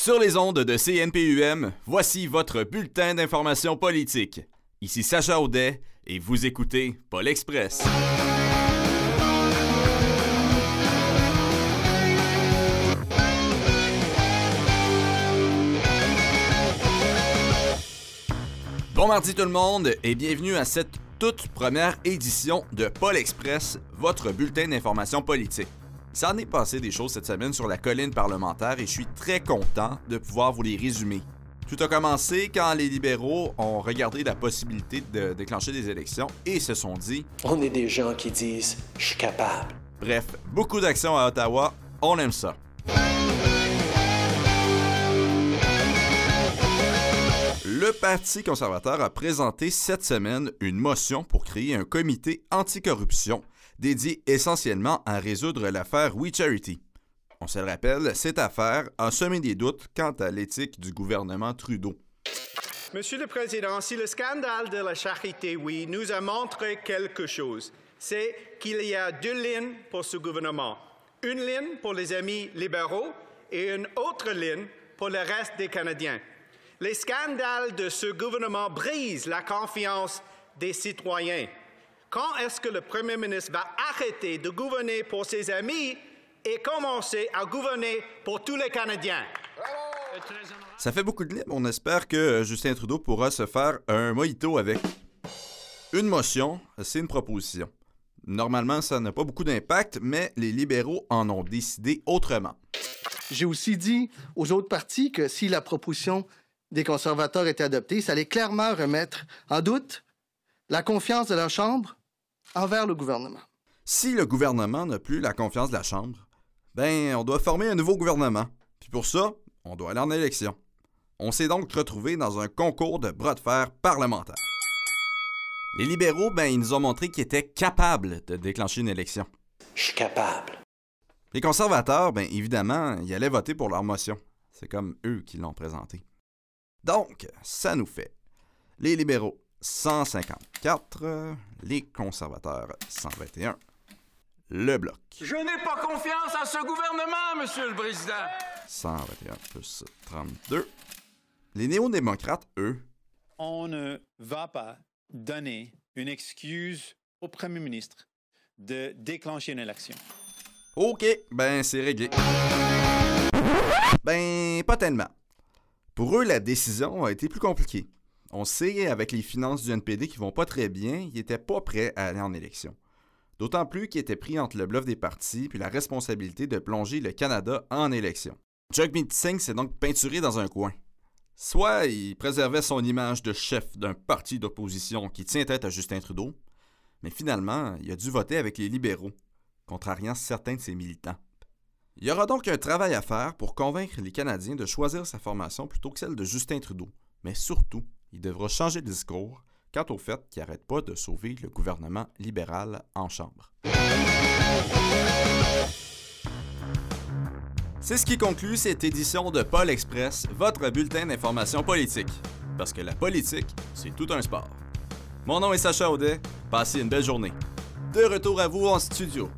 Sur les ondes de CNPUM, voici votre bulletin d'information politique. Ici Sacha Audet et vous écoutez Paul Express. Bon mardi tout le monde et bienvenue à cette toute première édition de Paul Express, votre bulletin d'information politique. Ça en est passé des choses cette semaine sur la colline parlementaire et je suis très content de pouvoir vous les résumer. Tout a commencé quand les libéraux ont regardé la possibilité de déclencher des élections et se sont dit On est des gens qui disent Je suis capable. Bref, beaucoup d'actions à Ottawa, on aime ça. Le Parti conservateur a présenté cette semaine une motion pour créer un comité anticorruption dédié essentiellement à résoudre l'affaire We Charity. On se le rappelle, cette affaire a semé des doutes quant à l'éthique du gouvernement Trudeau. Monsieur le Président, si le scandale de la charité, oui, nous a montré quelque chose, c'est qu'il y a deux lignes pour ce gouvernement. Une ligne pour les amis libéraux et une autre ligne pour le reste des Canadiens. Les scandales de ce gouvernement brisent la confiance des citoyens. Quand est-ce que le Premier ministre va arrêter de gouverner pour ses amis et commencer à gouverner pour tous les Canadiens? Ça fait beaucoup de livres. On espère que Justin Trudeau pourra se faire un mojito avec. Une motion, c'est une proposition. Normalement, ça n'a pas beaucoup d'impact, mais les libéraux en ont décidé autrement. J'ai aussi dit aux autres partis que si la proposition des conservateurs était adoptée, ça allait clairement remettre en doute la confiance de la Chambre envers le gouvernement. Si le gouvernement n'a plus la confiance de la Chambre, ben, on doit former un nouveau gouvernement. Puis pour ça, on doit aller en élection. On s'est donc retrouvé dans un concours de bras de fer parlementaire. Les libéraux, ben, ils nous ont montré qu'ils étaient capables de déclencher une élection. Je suis capable. Les conservateurs, ben, évidemment, ils allaient voter pour leur motion. C'est comme eux qui l'ont présentée. Donc, ça nous fait les libéraux 154, les conservateurs 121, le bloc Je n'ai pas confiance en ce gouvernement, Monsieur le Président. 121 plus 32. Les néo-démocrates, eux, on ne va pas donner une excuse au premier ministre de déclencher une élection. OK, ben c'est réglé. Ben, pas tellement. Pour eux, la décision a été plus compliquée. On sait, avec les finances du NPD qui vont pas très bien, ils n'étaient pas prêts à aller en élection. D'autant plus qu'ils étaient pris entre le bluff des partis puis la responsabilité de plonger le Canada en élection. Jagmeet Singh s'est donc peinturé dans un coin. Soit il préservait son image de chef d'un parti d'opposition qui tient tête à Justin Trudeau, mais finalement, il a dû voter avec les libéraux, contrariant certains de ses militants. Il y aura donc un travail à faire pour convaincre les Canadiens de choisir sa formation plutôt que celle de Justin Trudeau, mais surtout, il devra changer de discours quant au fait qu'il n'arrête pas de sauver le gouvernement libéral en Chambre. C'est ce qui conclut cette édition de Paul Express, votre bulletin d'information politique. Parce que la politique, c'est tout un sport. Mon nom est Sacha Audet, passez une belle journée. De retour à vous en studio.